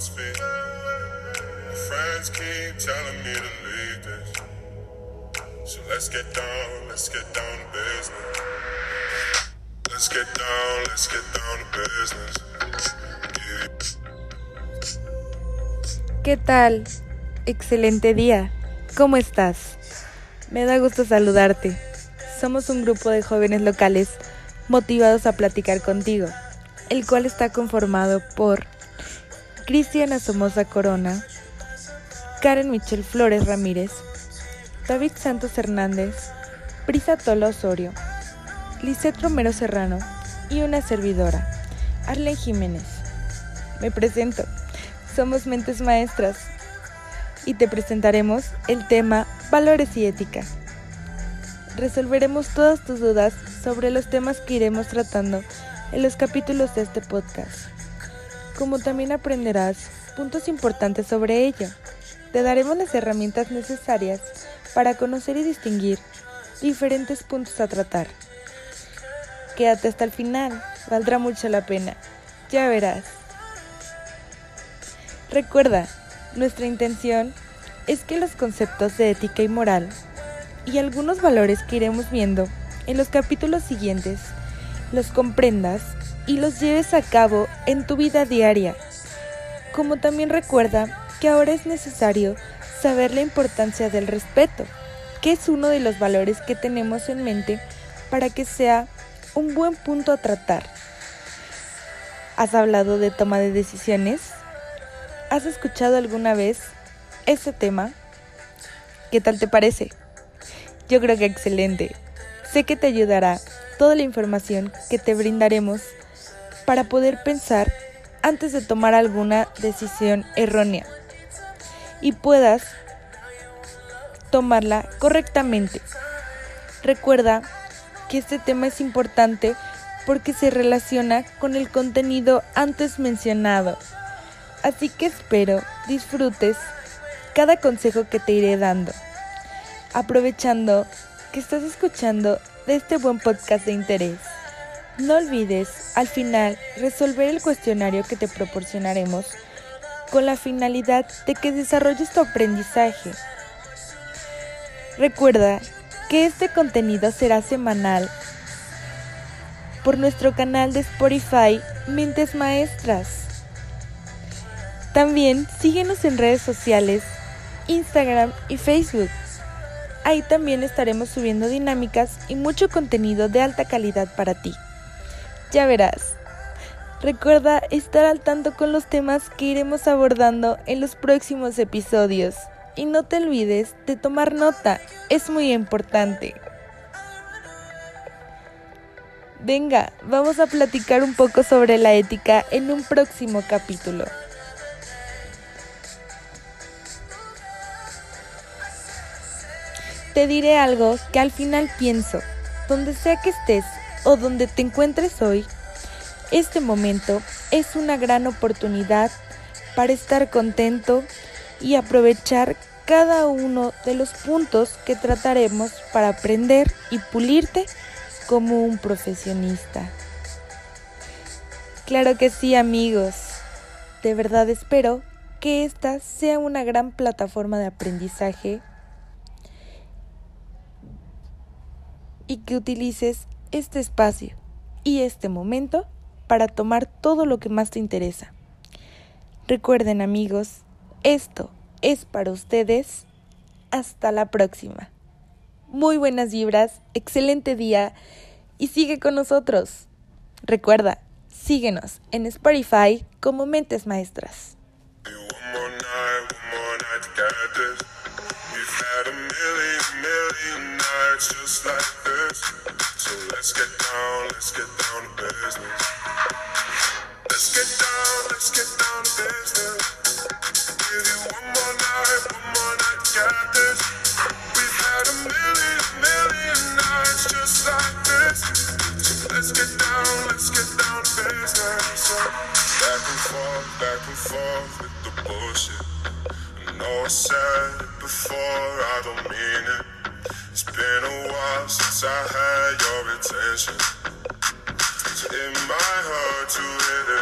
So business. Business. ¿Qué tal? Excelente día. ¿Cómo estás? Me da gusto saludarte. Somos un grupo de jóvenes locales motivados a platicar contigo, el cual está conformado por Cristiana Somoza Corona, Karen Michelle Flores Ramírez, David Santos Hernández, Prisa Tolo Osorio, Lisette Romero Serrano y una servidora, Arlen Jiménez. Me presento, somos Mentes Maestras y te presentaremos el tema Valores y Ética. Resolveremos todas tus dudas sobre los temas que iremos tratando en los capítulos de este podcast. Como también aprenderás puntos importantes sobre ello. Te daremos las herramientas necesarias para conocer y distinguir diferentes puntos a tratar. Quédate hasta el final, valdrá mucho la pena. Ya verás. Recuerda, nuestra intención es que los conceptos de ética y moral y algunos valores que iremos viendo en los capítulos siguientes los comprendas y los lleves a cabo en tu vida diaria. Como también recuerda que ahora es necesario saber la importancia del respeto, que es uno de los valores que tenemos en mente para que sea un buen punto a tratar. ¿Has hablado de toma de decisiones? ¿Has escuchado alguna vez este tema? ¿Qué tal te parece? Yo creo que excelente. Sé que te ayudará toda la información que te brindaremos para poder pensar antes de tomar alguna decisión errónea y puedas tomarla correctamente. Recuerda que este tema es importante porque se relaciona con el contenido antes mencionado. Así que espero disfrutes cada consejo que te iré dando, aprovechando que estás escuchando de este buen podcast de interés. No olvides al final resolver el cuestionario que te proporcionaremos con la finalidad de que desarrolles tu aprendizaje. Recuerda que este contenido será semanal por nuestro canal de Spotify Mentes Maestras. También síguenos en redes sociales, Instagram y Facebook. Ahí también estaremos subiendo dinámicas y mucho contenido de alta calidad para ti. Ya verás. Recuerda estar al tanto con los temas que iremos abordando en los próximos episodios. Y no te olvides de tomar nota, es muy importante. Venga, vamos a platicar un poco sobre la ética en un próximo capítulo. Te diré algo que al final pienso, donde sea que estés o donde te encuentres hoy, este momento es una gran oportunidad para estar contento y aprovechar cada uno de los puntos que trataremos para aprender y pulirte como un profesionista. Claro que sí amigos, de verdad espero que esta sea una gran plataforma de aprendizaje y que utilices este espacio y este momento para tomar todo lo que más te interesa. Recuerden amigos, esto es para ustedes. Hasta la próxima. Muy buenas vibras, excelente día y sigue con nosotros. Recuerda, síguenos en Spotify como Mentes Maestras. Let's get down, let's get down to business. Let's get down, let's get down to business. Give you one more night, one more night get this. We've had a million, million nights just like this. Let's get down, let's get down to business. Back and forth, back and forth with the bullshit. I know I said it before, I don't mean it. It's been a while since I had your attention. It's in my heart to hit it.